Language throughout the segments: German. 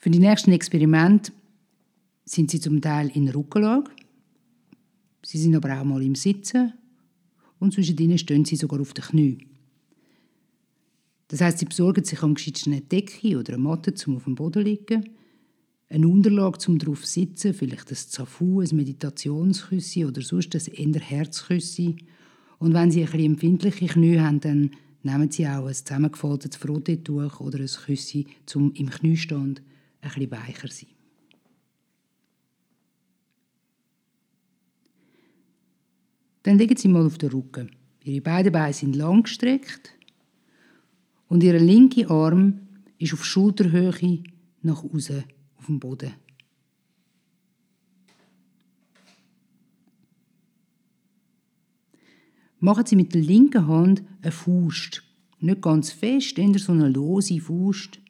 Für die nächsten Experimente sind sie zum Teil in Rückenlage, sie sind aber auch mal im Sitzen und zwischen ihnen stehen sie sogar auf den Knien. Das heißt, sie besorgen sich am geschicktesten eine Decke oder eine Matte, um auf dem Boden zu liegen, eine Unterlage zum drauf zu sitzen, vielleicht ein Zafu, ein Meditationsküssi oder sonst ein eher Herzküssi. Und wenn sie ein bisschen empfindliche Knie haben, dann nehmen sie auch ein zusammengefaltetes Frottee-Tuch oder ein Küssi, um im Kniestand ein bisschen weicher sein. Dann legen Sie mal auf den Rücken. Ihre beiden Beine sind langgestreckt und Ihr linker Arm ist auf Schulterhöhe nach außen auf dem Boden. Machen Sie mit der linken Hand eine Faust. Nicht ganz fest, eher so eine lose Faust.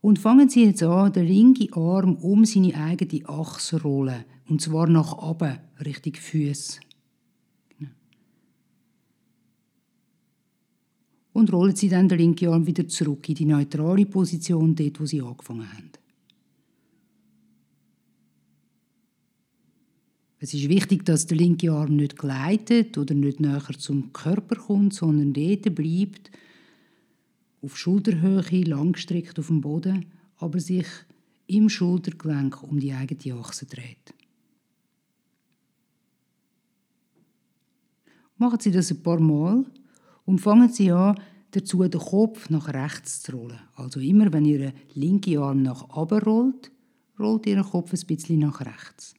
Und fangen Sie jetzt an, den linken Arm um seine eigene Achse zu rollen. Und zwar nach oben, Richtung Füße. Und rollen Sie dann den linken Arm wieder zurück in die neutrale Position, dort, wo Sie angefangen haben. Es ist wichtig, dass der linke Arm nicht gleitet oder nicht näher zum Körper kommt, sondern dort bleibt, auf Schulterhöhe, langgestreckt auf dem Boden, aber sich im Schultergelenk um die eigene Achse dreht. Machen Sie das ein paar Mal und fangen Sie an, dazu den Kopf nach rechts zu rollen. Also immer, wenn Ihr linker Arm nach oben rollt, rollt Ihr Kopf ein bisschen nach rechts.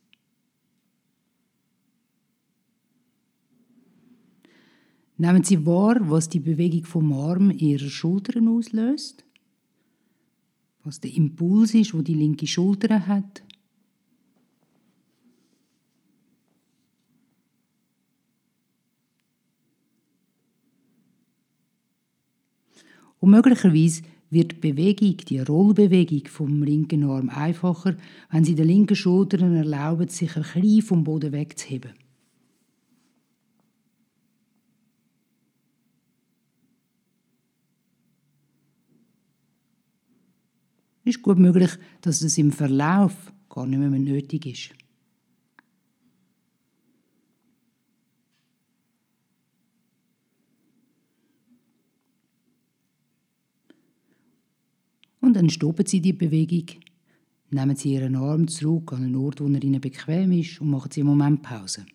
Nehmen Sie wahr, was die Bewegung vom Arm Ihrer Schultern auslöst? Was der Impuls ist, wo die linke Schulter hat? Und möglicherweise wird die Bewegung, die Rollbewegung vom linken Arm einfacher, wenn Sie den linken Schultern erlauben, sich ein bisschen vom Boden wegzuheben. Ist gut möglich, dass es im Verlauf gar nicht mehr nötig ist. Und dann stoppen Sie die Bewegung, nehmen Sie Ihren Arm zurück an einen Ort, wo er Ihnen bequem ist und machen Sie einen Moment Pause.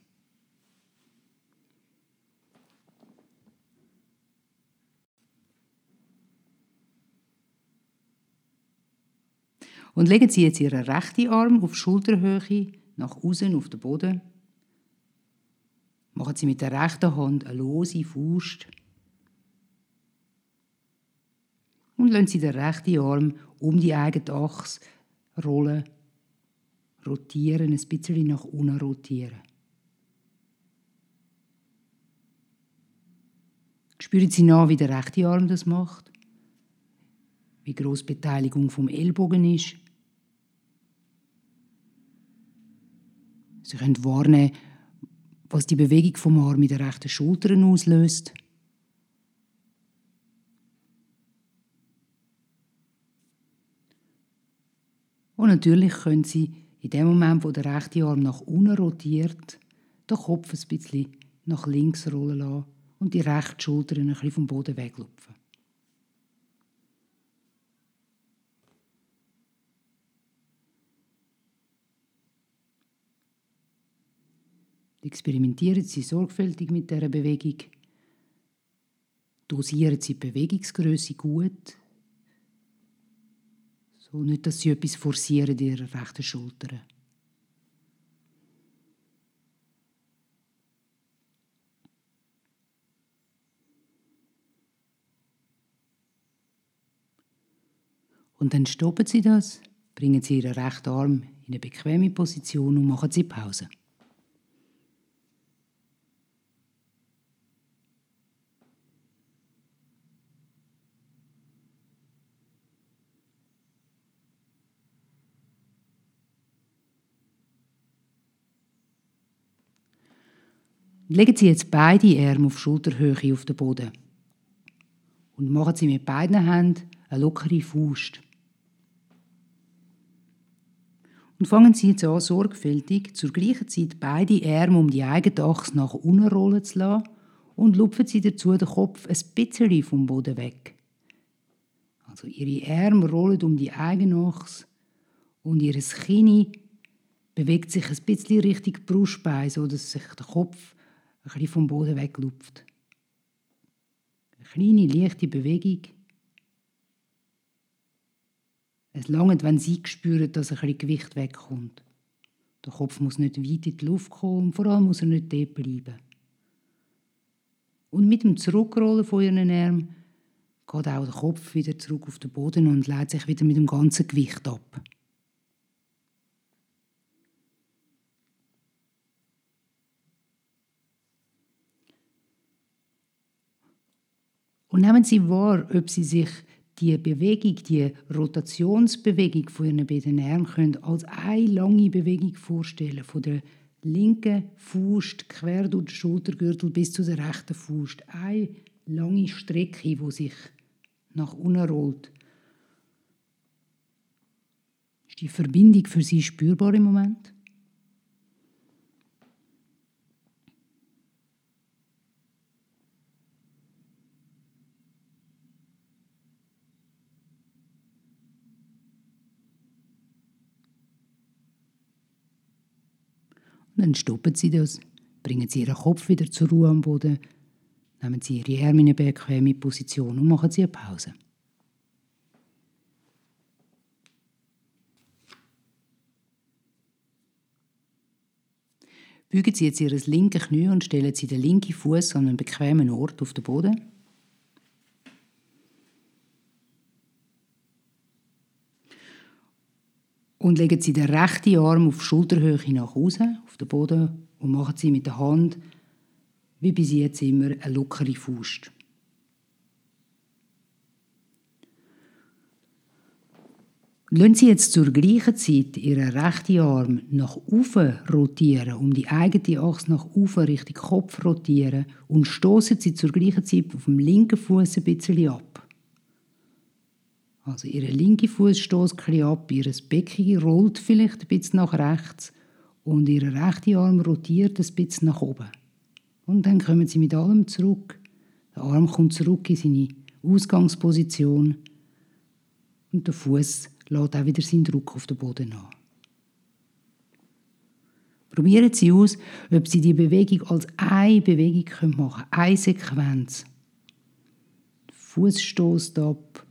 Und legen Sie jetzt Ihren rechten Arm auf Schulterhöhe nach außen auf den Boden. Machen Sie mit der rechten Hand eine lose Faust. Und lassen Sie den rechten Arm um die eigene Achse rollen, rotieren, ein bisschen nach unten rotieren. Spüren Sie nach, wie der rechte Arm das macht, wie groß Beteiligung vom Ellbogen ist. Sie können wahrnehmen, was die Bewegung vom Arm mit der rechten Schulter auslöst. Und natürlich können Sie in dem Moment, wo der rechte Arm nach unten rotiert, den Kopf ein bisschen nach links rollen lassen und die rechte Schulter ein bisschen vom Boden weglupfen. Experimentieren Sie sorgfältig mit dieser Bewegung. Dosieren Sie die Bewegungsgröße gut. So nicht, dass Sie etwas forcieren in Ihrer rechten Schulter. Und dann stoppen Sie das, bringen Sie Ihren rechten Arm in eine bequeme Position und machen Sie Pause. Legen Sie jetzt beide Arme auf Schulterhöhe auf den Boden und machen Sie mit beiden Händen eine lockere Faust. Und fangen Sie jetzt an, sorgfältig zur gleichen Zeit beide Arme um die eigene Achse nach unten rollen zu lassen und lupfen Sie dazu den Kopf ein bisschen vom Boden weg. Also Ihre Arme rollen um die eigene Achse und Ihr Kinn bewegt sich ein bisschen Richtung Brustbein, sodass sich der Kopf ein bisschen vom Boden weglupft. Eine kleine, leichte Bewegung. Es langt, wenn Sie spüren, dass ein bisschen Gewicht wegkommt. Der Kopf muss nicht weit in die Luft kommen und vor allem muss er nicht dort bleiben. Und mit dem Zurückrollen von Ihren Armen geht auch der Kopf wieder zurück auf den Boden und leitet sich wieder mit dem ganzen Gewicht ab. Und nehmen Sie wahr, ob Sie sich die Bewegung, die Rotationsbewegung von Ihren beiden Armen können als eine lange Bewegung vorstellen, von der linken Fuß quer durch den Schultergürtel bis zu der rechten Fuß. Eine lange Strecke, die sich nach unten rollt. Ist die Verbindung für Sie spürbar im Moment? Dann stoppen Sie das, bringen Sie Ihren Kopf wieder zur Ruhe am Boden, nehmen Sie Ihre Arme in eine Position und machen Sie eine Pause. Bügen Sie jetzt Ihr linkes Knie und stellen Sie den linken Fuß an einen bequemen Ort auf den Boden. Und legen Sie den rechten Arm auf Schulterhöhe nach außen, auf den Boden, und machen Sie mit der Hand, wie bis jetzt immer, eine lockere Faust. Lassen Sie jetzt zur gleichen Zeit Ihren rechten Arm nach oben rotieren, um die eigene Achse nach oben Richtung Kopf rotieren und stoßen Sie zur gleichen Zeit auf dem linken Fuß ein bisschen ab. Also Ihre linke Fuß stößt ein ab, Ihr Becken rollt vielleicht ein bisschen nach rechts und Ihr rechter Arm rotiert ein bisschen nach oben. Und dann kommen Sie mit allem zurück. Der Arm kommt zurück in seine Ausgangsposition und der Fuß lädt auch wieder seinen Druck auf den Boden an. Probieren Sie aus, ob Sie die Bewegung als eine Bewegung machen können, eine Sequenz. Fuß stößt ab,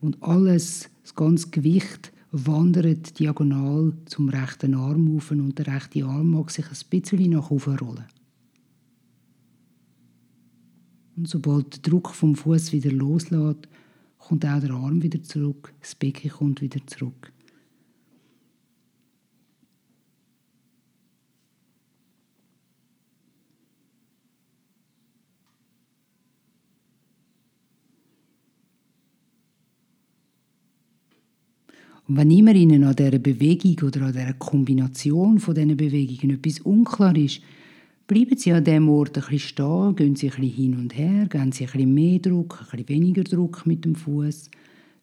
und alles, das ganze Gewicht wandert diagonal zum rechten Arm auf und der rechte Arm mag sich ein bisschen nach oben rollen. Und sobald der Druck vom Fuß wieder loslässt, kommt auch der Arm wieder zurück, das Becken kommt wieder zurück. Und wenn immer Ihnen an dieser Bewegung oder an dieser Kombination von diesen Bewegungen etwas unklar ist, bleiben Sie an diesem Ort ein bisschen stehen, gehen Sie ein bisschen hin und her, geben Sie ein bisschen mehr Druck, ein bisschen weniger Druck mit dem Fuß,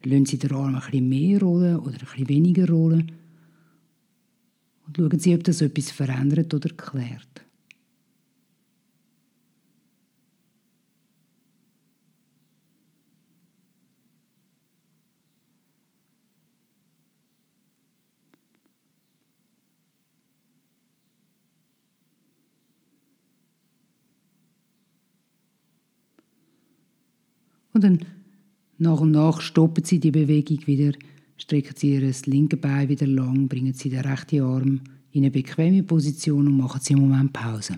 lassen Sie den Arm ein bisschen mehr rollen oder ein bisschen weniger rollen und schauen Sie, ob das etwas verändert oder klärt. Und dann nach und nach stoppen Sie die Bewegung wieder, strecken Sie Ihr linke Bein wieder lang, bringen Sie den rechten Arm in eine bequeme Position und machen Sie einen Moment Pause.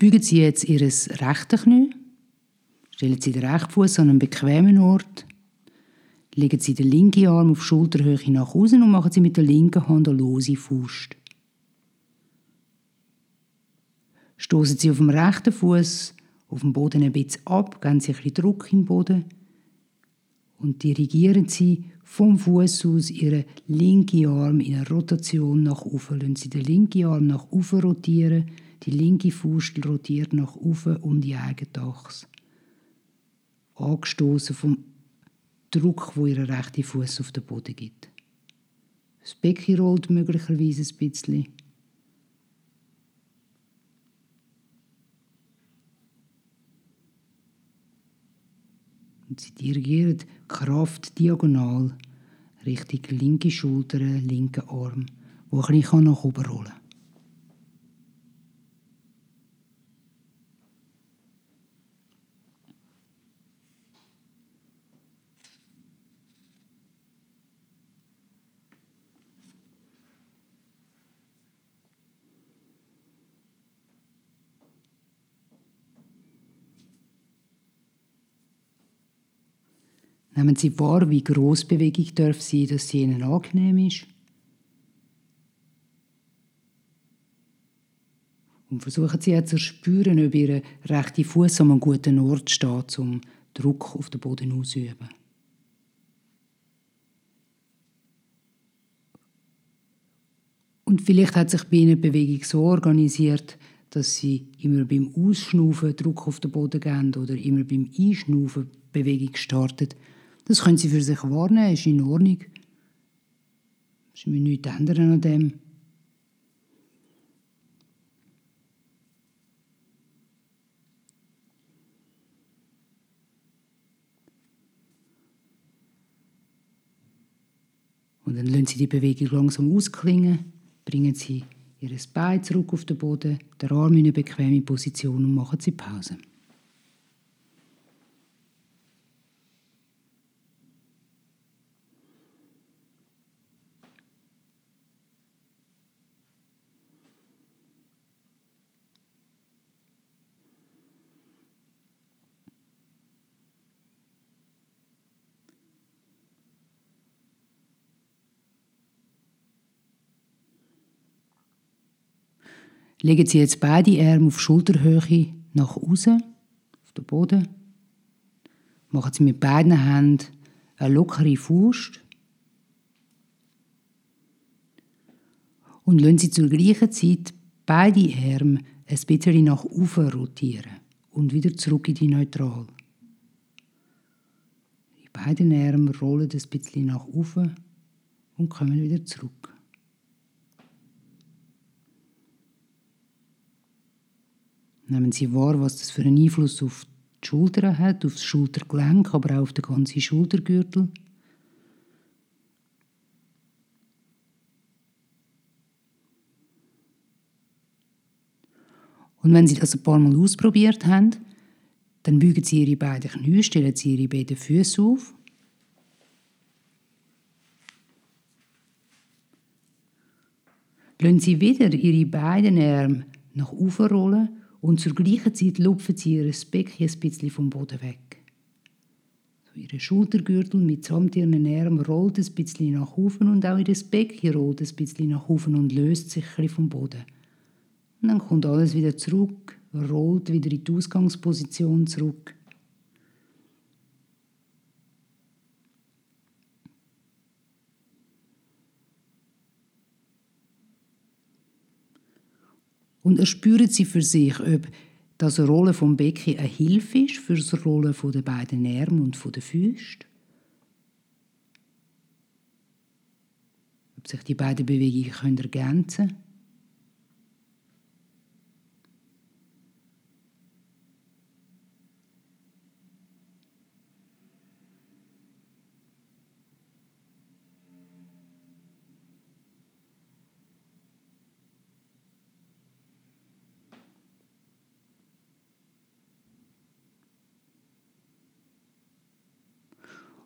Bügen Sie jetzt Ihr rechtes Knie. Stellen Sie den rechten Fuß an einen bequemen Ort. Legen Sie den linken Arm auf Schulterhöhe nach außen und machen Sie mit der linken Hand eine lose Faust. Stoßen Sie auf dem rechten Fuß auf dem Boden ein bisschen ab, geben Sie ein bisschen Druck im Boden und dirigieren Sie vom Fuß aus Ihren linken Arm in eine Rotation nach oben. Lassen Sie den linken Arm nach oben rotieren, die linke Fuß rotiert nach oben um die eigene Achse. Angestoßen vom Druck, wo Ihr rechter Fuß auf den Boden gibt. Das Becken rollt möglicherweise ein bisschen. Und sie dirigieren Kraft diagonal Richtung linke Schulter, linken Arm, wo bisschen nach oben rollen kann. Nehmen Sie wahr, wie groß Bewegung darf sein, dass sie Ihnen angenehm ist. Und versuchen Sie jetzt zu spüren, ob Ihr rechter Fuß an einem guten Ort steht, um Druck auf den Boden auszuüben. Und vielleicht hat sich bei Ihnen die Bewegung so organisiert, dass Sie immer beim Ausschnaufen Druck auf den Boden geben oder immer beim Einschnaufen Bewegung startet. Das können Sie für sich wahrnehmen, ist in Ordnung. Es mir nichts ändern an dem. Und dann lassen Sie die Bewegung langsam ausklingen, bringen Sie Ihr Bein zurück auf den Boden, der Arm in eine bequeme Position und machen Sie Pause. Legen Sie jetzt beide Arme auf Schulterhöhe nach außen, auf den Boden. Machen Sie mit beiden Händen eine lockere Faust. Und lassen Sie zur gleichen Zeit beide Arme ein bisschen nach oben rotieren und wieder zurück in die Neutral. Die beiden Arme rollen ein bisschen nach oben und kommen wieder zurück. Nehmen Sie wahr, was das für einen Einfluss auf die Schultern hat, auf das Schultergelenk, aber auch auf den ganzen Schultergürtel. Und wenn Sie das ein paar Mal ausprobiert haben, dann bügen Sie Ihre beiden Knie, stellen Sie Ihre beiden Füße auf. Lassen Sie wieder Ihre beiden Arme nach oben rollen und zur gleichen Zeit lupfen sie ihr Becken ein bisschen vom Boden weg. So ihre Schultergürtel mitsamt ihren Armen rollt ein bisschen nach oben und auch ihr Becken rollt ein bisschen nach oben und löst sich ein vom Boden. Und dann kommt alles wieder zurück, rollt wieder in die Ausgangsposition zurück. Und erspüren Sie für sich, ob das Rollen vom Becken eine Hilfe ist für das Rollen der beiden Arme und der Füße. Ob sich die beiden Bewegungen ergänzen können.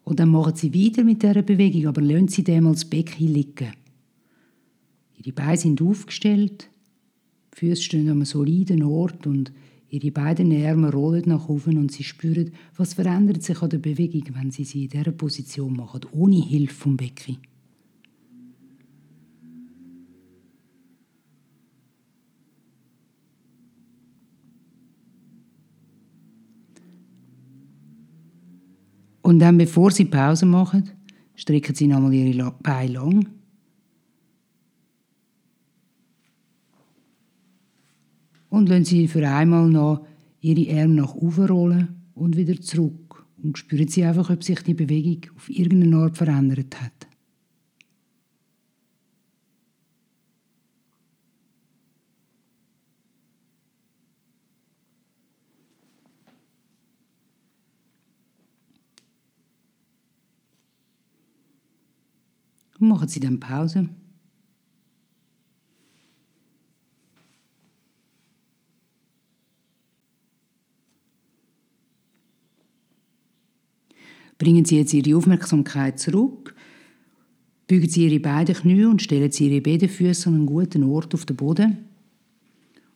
Und dann machen sie weiter mit dieser Bewegung, aber lassen sie dem als Becken liegen. Ihre Beine sind aufgestellt, die Füße stehen an einem soliden Ort und ihre beiden Arme rollen nach oben und sie spüren, was verändert sich an der Bewegung, wenn sie sie in dieser Position machen, ohne Hilfe vom Becken. Und dann, bevor Sie Pause machen, strecken Sie nochmal Ihre Beine lang. Und lassen Sie für einmal noch Ihre Arme nach oben rollen und wieder zurück. Und spüren Sie einfach, ob sich die Bewegung auf irgendeine Art verändert hat. Und machen Sie dann Pause. Bringen Sie jetzt Ihre Aufmerksamkeit zurück, bügen Sie Ihre beiden Knie und stellen Sie Ihre beiden Füße an einen guten Ort auf den Boden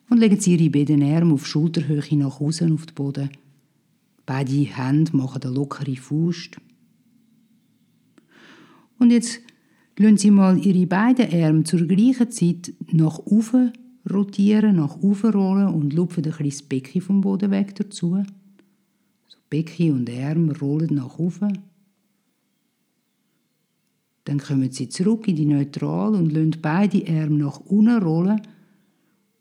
und legen Sie Ihre beiden Arme auf Schulterhöhe nach außen auf den Boden. Beide Hände machen eine lockere Faust. Und jetzt Lassen Sie mal Ihre beiden Arme zur gleichen Zeit nach oben rotieren, nach oben rollen und lupfen ein bisschen das Becken vom Boden weg dazu. So Becken und Arme rollen nach oben. Dann kommen Sie zurück in die Neutral und lassen beide Arme nach unten rollen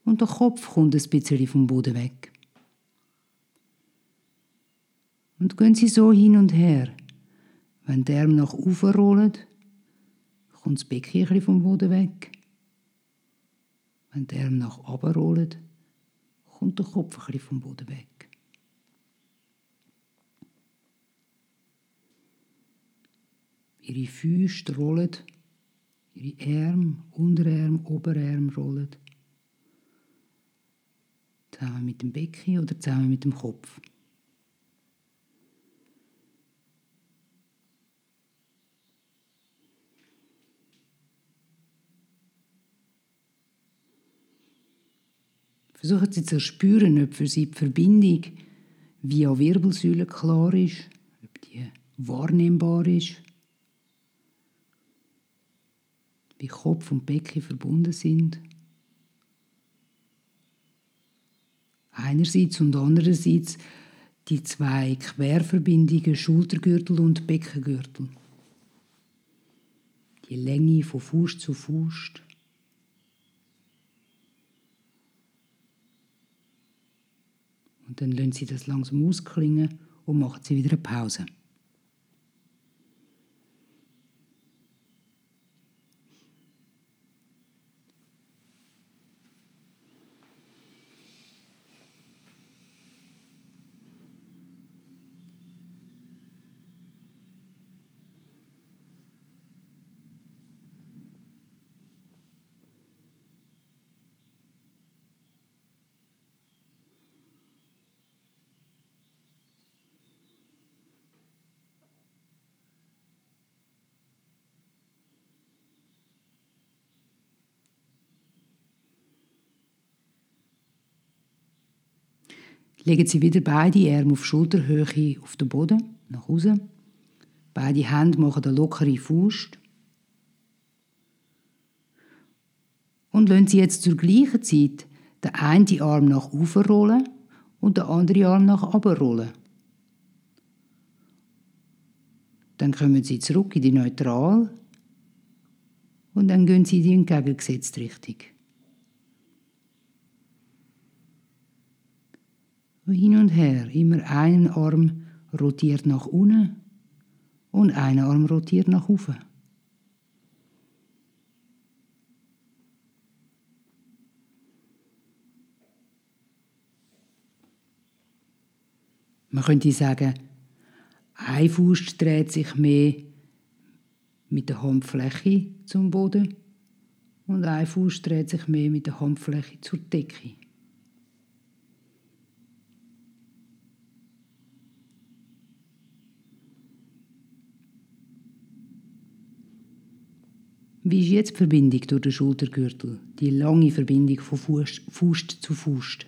und der Kopf kommt ein bisschen vom Boden weg. Und gehen Sie so hin und her. Wenn die Arme nach oben rollen, kommt das Becken vom Boden weg. Wenn der Arm nach oben rollt, kommt der Kopf ein vom Boden weg. Ihre Füße rollen, ihre Arme, Unterarm, Oberarm rollen. Zusammen mit dem Becken oder zusammen mit dem Kopf. Versuchen Sie zu spüren, ob für Sie die Verbindung via Wirbelsäule klar ist, ob die wahrnehmbar ist, wie Kopf und Becken verbunden sind. Einerseits und andererseits die zwei Querverbindungen Schultergürtel und Beckengürtel. Die Länge von Fuß zu Fuß. Und dann lassen Sie das langsam ausklingen und machen Sie wieder eine Pause. Legen Sie wieder beide Arme auf Schulterhöhe auf den Boden, nach außen. Beide Hände machen eine lockere Faust. Und lassen Sie jetzt zur gleichen Zeit den einen Arm nach oben rollen und den anderen Arm nach unten rollen. Dann kommen Sie zurück in die Neutral und dann gehen Sie in die entgegengesetzte Richtung. Hin und her. Immer ein Arm rotiert nach unten und ein Arm rotiert nach oben. Man könnte sagen, ein Fuß dreht sich mehr mit der Handfläche zum Boden und ein Fuß dreht sich mehr mit der Handfläche zur Decke. Wie ist jetzt die Verbindung durch den Schultergürtel? Die lange Verbindung von Fuß, zu Fuß.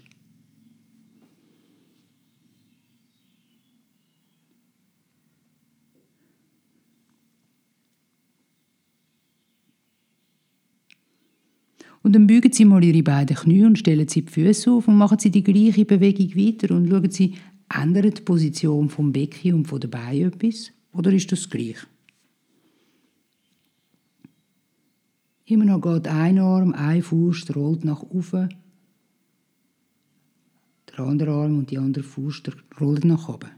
Und dann bügen Sie mal Ihre beiden Knie und stellen Sie die Füße auf und machen Sie die gleiche Bewegung weiter und schauen Sie Ändert die Position vom Becken und von der Beine etwas? Oder ist das gleich? Immer noch geht ein Arm, ein Fuß rollt nach oben. Der andere Arm und die andere Fuß rollen nach oben.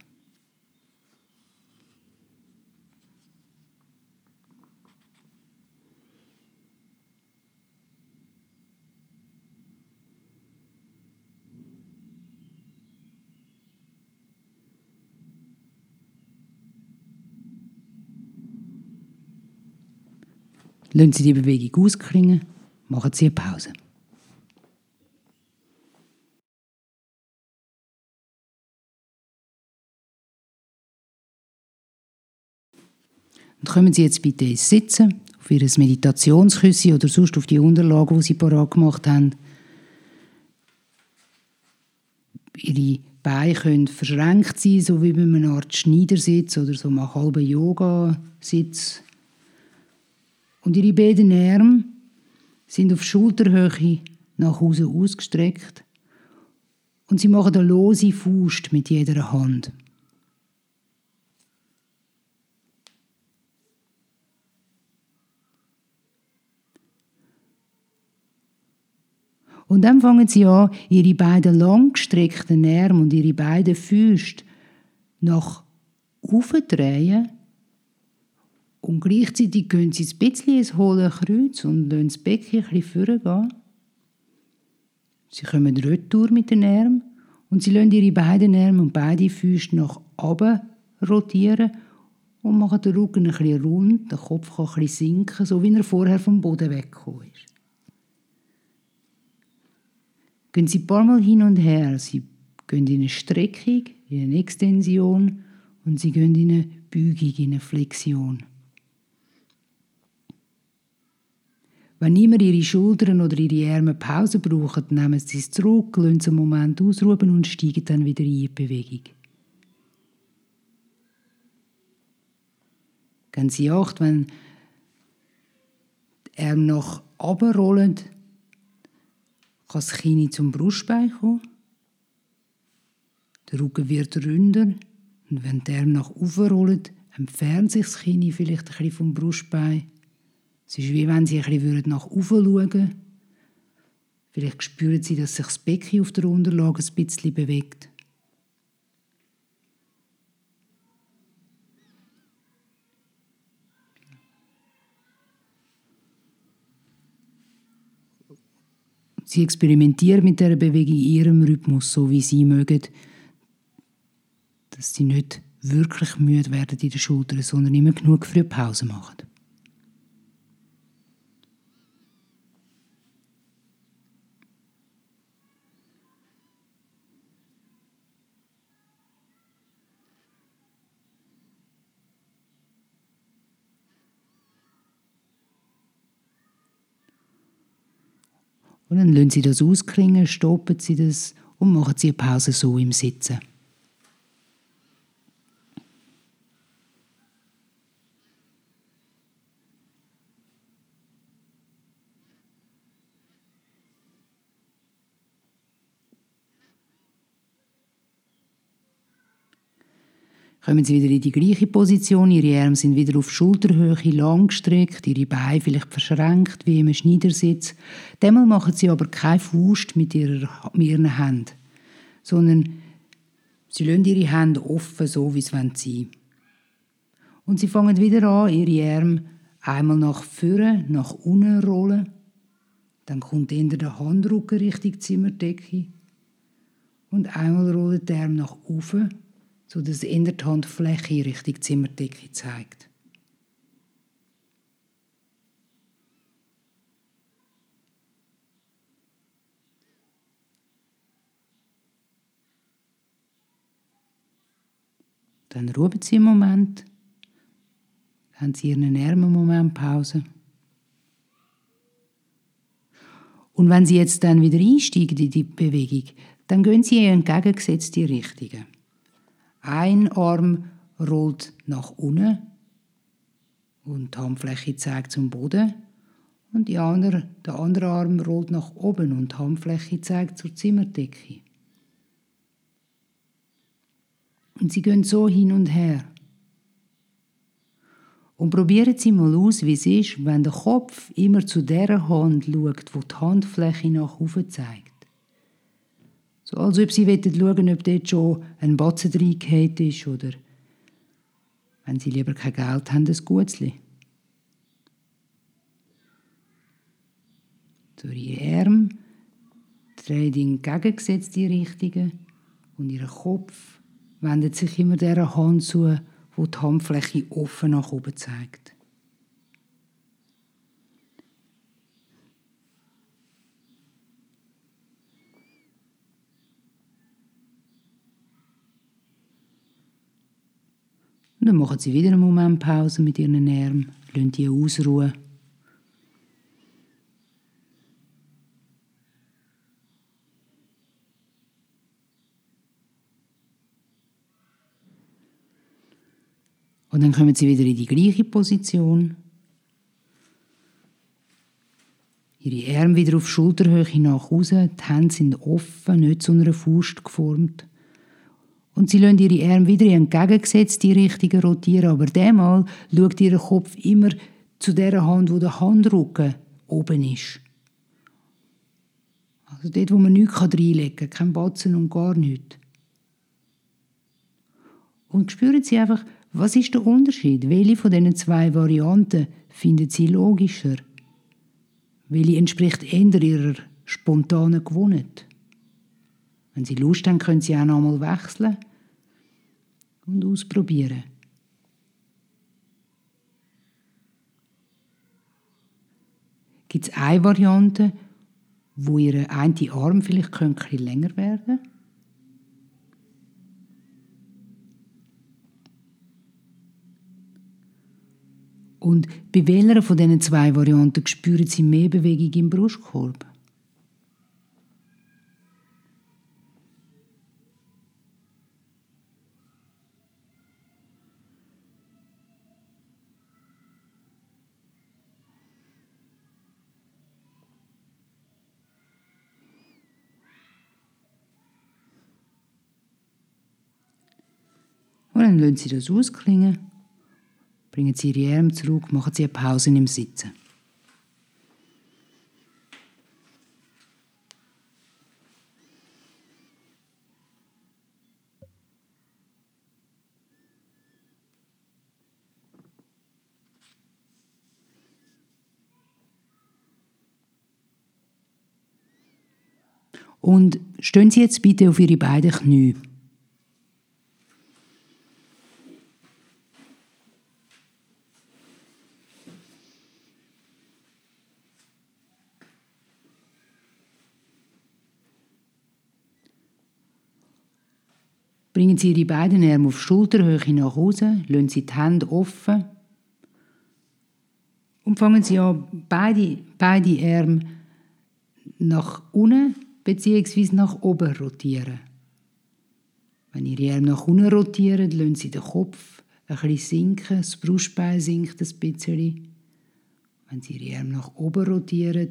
Lassen Sie die Bewegung ausklingen, machen Sie eine Pause. Und kommen Sie jetzt bitte ins Sitzen, auf Ihr Meditationsküsse oder sonst auf die Unterlage, die Sie parat gemacht haben. Ihre Beine können verschränkt sein, so wie bei einer Art Schneidersitz oder so einem halben Yoga-Sitz und ihre beiden Arme sind auf Schulterhöhe nach Hause ausgestreckt und sie machen eine lose Faust mit jeder Hand. Und dann fangen sie an, ihre beiden langgestreckten Arme und ihre beiden Füße nach aufzudrehen und gleichzeitig gehen sie ein bisschen ins hohle Kreuz und lassen das Becken ein bisschen vorgehen. Sie kommen retour mit den Armen und sie lassen ihre beiden Arme und beide Füße nach oben rotieren und machen den Rücken ein bisschen rund, der Kopf kann ein bisschen sinken, so wie er vorher vom Boden weggekommen ist. Gehen Sie ein paar Mal hin und her. Sie gehen in eine Streckung, in eine Extension und Sie gehen in eine Beugung, in eine Flexion. Wenn immer ihre Schultern oder ihre Arme Pause brauchen, nehmen sie es zurück, lassen sie einen Moment ausruhen und steigen dann wieder in die Bewegung. Geben Sie Acht, wenn die Arme nach oben rollen, kann das Kinn zum Brustbein kommen. Der Rücken wird runder und wenn die Arme nach oben rollen, entfernt sich das Kinn vielleicht ein bisschen vom Brustbein. Es ist wie wenn sie ein bisschen nach oben schauen. Vielleicht spüren sie, dass sich das Becken auf der Unterlage ein bisschen bewegt. Sie experimentieren mit der Bewegung in ihrem Rhythmus, so wie sie mögen, dass sie nicht wirklich müde werden in den Schultern, sondern immer genug eine Pause machen. Und dann lassen Sie das ausklingen, stoppen Sie das und machen Sie eine Pause so im Sitzen. Kommen Sie wieder in die gleiche Position, Ihre Arme sind wieder auf Schulterhöhe lang gestreckt, Ihre Beine vielleicht verschränkt wie im Schneidersitz. Demmal machen Sie aber keine Faust mit, Ihren Händen, sondern Sie lassen Ihre Hände offen, so wie es sein wollen. Und Sie fangen wieder an, Ihre Arme einmal nach vorne, nach unten rollen. Dann kommt eher der Handrücken Richtung Zimmerdecke. Und einmal rollen die Arme nach oben sodass in der Handfläche Richtung Zimmerdecke zeigt. Dann ruhen Sie einen Moment, haben Sie Ihren Armen Moment Pause. Und wenn Sie jetzt dann wieder einsteigen in die Bewegung, dann gehen Sie in entgegengesetzte Richtungen. Ein Arm rollt nach unten und die Handfläche zeigt zum Boden und die andere, der andere Arm rollt nach oben und die Handfläche zeigt zur Zimmerdecke. Und sie gehen so hin und her. Und probieren Sie mal aus, wie es ist, wenn der Kopf immer zu der Hand schaut, wo die Handfläche nach oben zeigt. So, als ob Sie schauen ob dort schon ein Batzen reingehauen ist oder wenn Sie lieber kein Geld haben, ein Gutzli. Durch Ihre Arme dreht in entgegengesetzte Richtungen und Ihr Kopf wendet sich immer der Hand zu, wo die Handfläche offen nach oben zeigt. Und dann machen Sie wieder einen Moment Pause mit Ihren Armen, lassen die ausruhen. Und dann kommen Sie wieder in die gleiche Position. Ihre Arme wieder auf Schulterhöhe nach außen, die Hände sind offen, nicht zu einer Faust geformt. Und sie lassen ihre Arme wieder in entgegengesetzte Richtung rotieren, aber diesmal schaut ihr Kopf immer zu der Hand, wo der Handrücken oben ist. Also dort, wo man nichts reinlegen kann, kein Batzen und gar nichts. Und spüren Sie einfach, was ist der Unterschied? Welche von diesen zwei Varianten finden Sie logischer? Welche entspricht eher Ihrer spontanen Gewohnheit? Wenn Sie Lust haben, können Sie auch noch einmal wechseln und ausprobieren. Gibt es eine Variante, wo Ihr eine Arm vielleicht ein länger werden könnte? Und bei welcher von diesen zwei Varianten spüren Sie mehr Bewegung im Brustkorb? Dann lassen Sie das ausklingen. Bringen Sie Ihre Arme zurück, machen Sie eine Pause im Sitzen. Und stehen Sie jetzt bitte auf Ihre beiden Knie. Bringen Sie Ihre beiden Arme auf Schulterhöhe nach Hause, lassen Sie die Hände offen und fangen Sie an, beide, beide Arme nach unten bzw. nach oben rotieren. Wenn Ihre Arme nach unten rotieren, lassen Sie den Kopf ein bisschen sinken, das Brustbein sinkt ein bisschen. Wenn Sie Ihre Arme nach oben rotieren,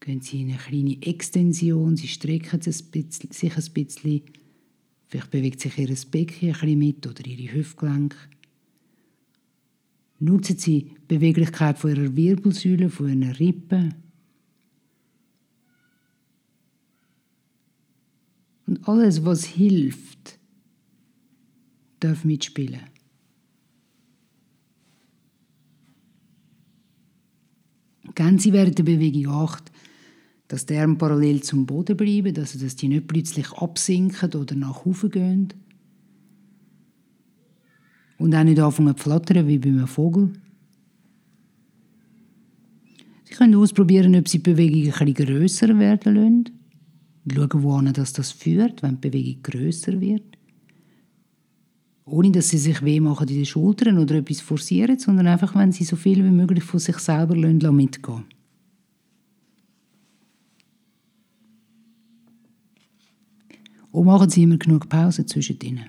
gehen Sie in eine kleine Extension, Sie strecken sich ein bisschen Vielleicht bewegt sich Ihr Becken bisschen mit oder Ihre Hüftgelenke. Nutzen Sie die Beweglichkeit von Ihrer Wirbelsäule, von Ihren Rippen. Und alles, was hilft, darf mitspielen. Geben Sie während der Bewegung Acht, dass die Arme parallel zum Boden bleiben, also dass die nicht plötzlich absinken oder nach oben gehen. Und auch nicht anfangen zu flattern wie bei einem Vogel. Sie können ausprobieren, ob Sie die Bewegung ein grösser werden lassen. Schauen, wohin das, das führt, wenn die Bewegung grösser wird. Ohne, dass Sie sich weh machen in den Schultern oder etwas forcieren, sondern einfach, wenn Sie so viel wie möglich von sich selber mitgehen lassen. Und machen Sie immer genug Pause zwischen ihnen.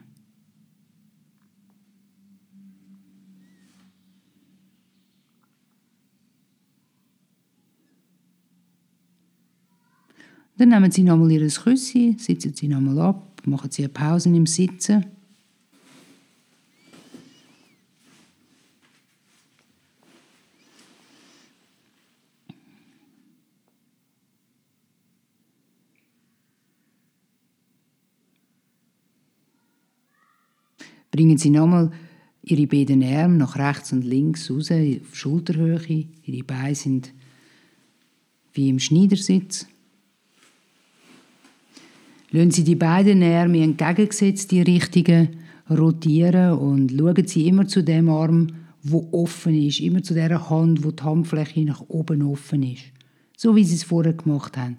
Dann nehmen Sie nochmal Ihr Küsschen, sitzen Sie nochmal ab, machen Sie eine Pause im Sitzen. Bringen Sie nochmal Ihre beiden Arme nach rechts und links raus, auf Schulterhöhe. Ihre Beine sind wie im Schneidersitz. Lassen Sie die beiden Arme entgegengesetzte Richtungen rotieren und schauen Sie immer zu dem Arm, wo offen ist, immer zu der Hand, wo die Handfläche nach oben offen ist. So wie Sie es vorher gemacht haben.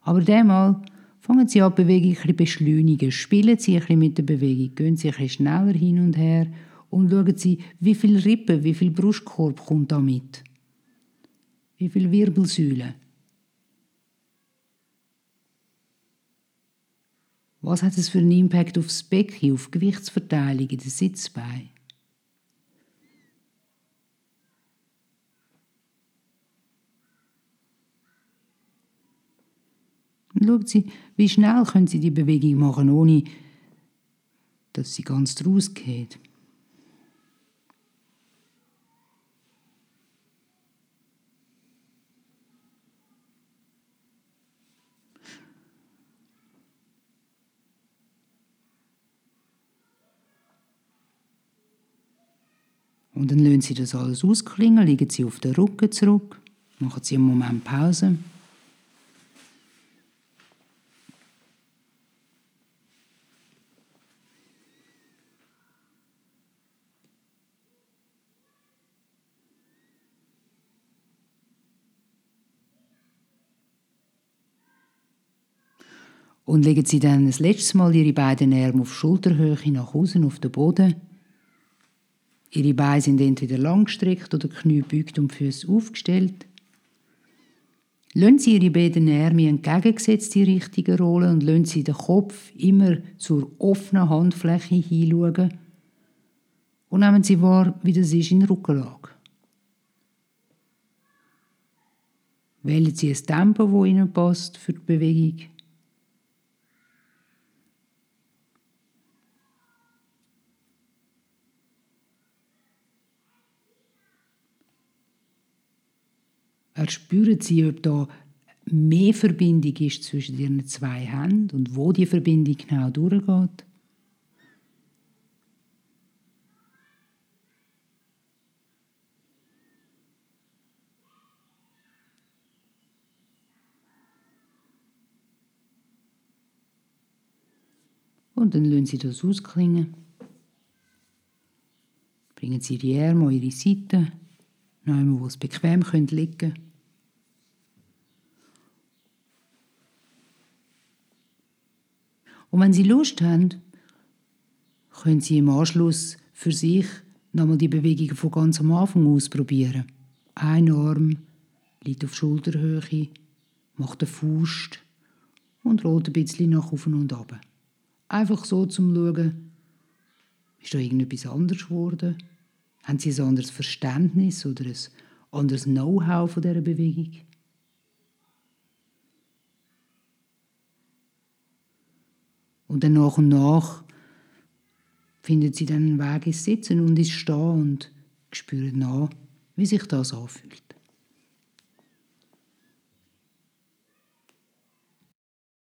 Aber diesmal fangen Sie an, die Bewegung ein bisschen beschleunigen. Spielen Sie ein bisschen mit der Bewegung. Gehen Sie ein bisschen schneller hin und her und schauen Sie, wie viel Rippen, wie viel Brustkorb kommt da mit. Wie viel Wirbelsäule. Was hat es für einen Impact aufs Becken, auf die Gewichtsverteilung in den Sitzbeinen? Und schauen Sie, wie schnell können Sie die Bewegung machen, ohne dass sie ganz draus geht. Und dann lassen Sie das alles ausklingen, legen Sie auf den Rücken zurück, machen Sie einen Moment Pause. Und legen Sie dann das letzte Mal Ihre beiden Arme auf Schulterhöhe nach außen auf den Boden. Ihre Beine sind entweder langgestreckt oder Knie beugt und Füße aufgestellt. Lassen Sie Ihre beiden Arme entgegengesetzte Richtungen rollen und lassen Sie den Kopf immer zur offenen Handfläche hinschauen. Und nehmen Sie wahr, wie das ist in Rückenlage. Wählen Sie ein Tempo, das Ihnen passt für die Bewegung. Erspüren Sie, ob da mehr Verbindung ist zwischen Ihren zwei Händen und wo die Verbindung genau durchgeht. Und dann lassen Sie das ausklingen. Bringen Sie die Arme an Ihre Seite, noch wo es bequem liegen können. Und wenn Sie Lust haben, können Sie im Anschluss für sich nochmal die Bewegung von ganz am Anfang ausprobieren. Ein Arm liegt auf Schulterhöhe, macht den Faust und rollt ein bisschen nach oben und ab. Einfach so zum Schauen, ist da irgendetwas anders geworden? Haben Sie ein anderes Verständnis oder ein anderes Know-how von dieser Bewegung? Und dann nach und nach findet sie dann einen Weg ins Sitzen und ins Stehen und spürt nach, wie sich das anfühlt.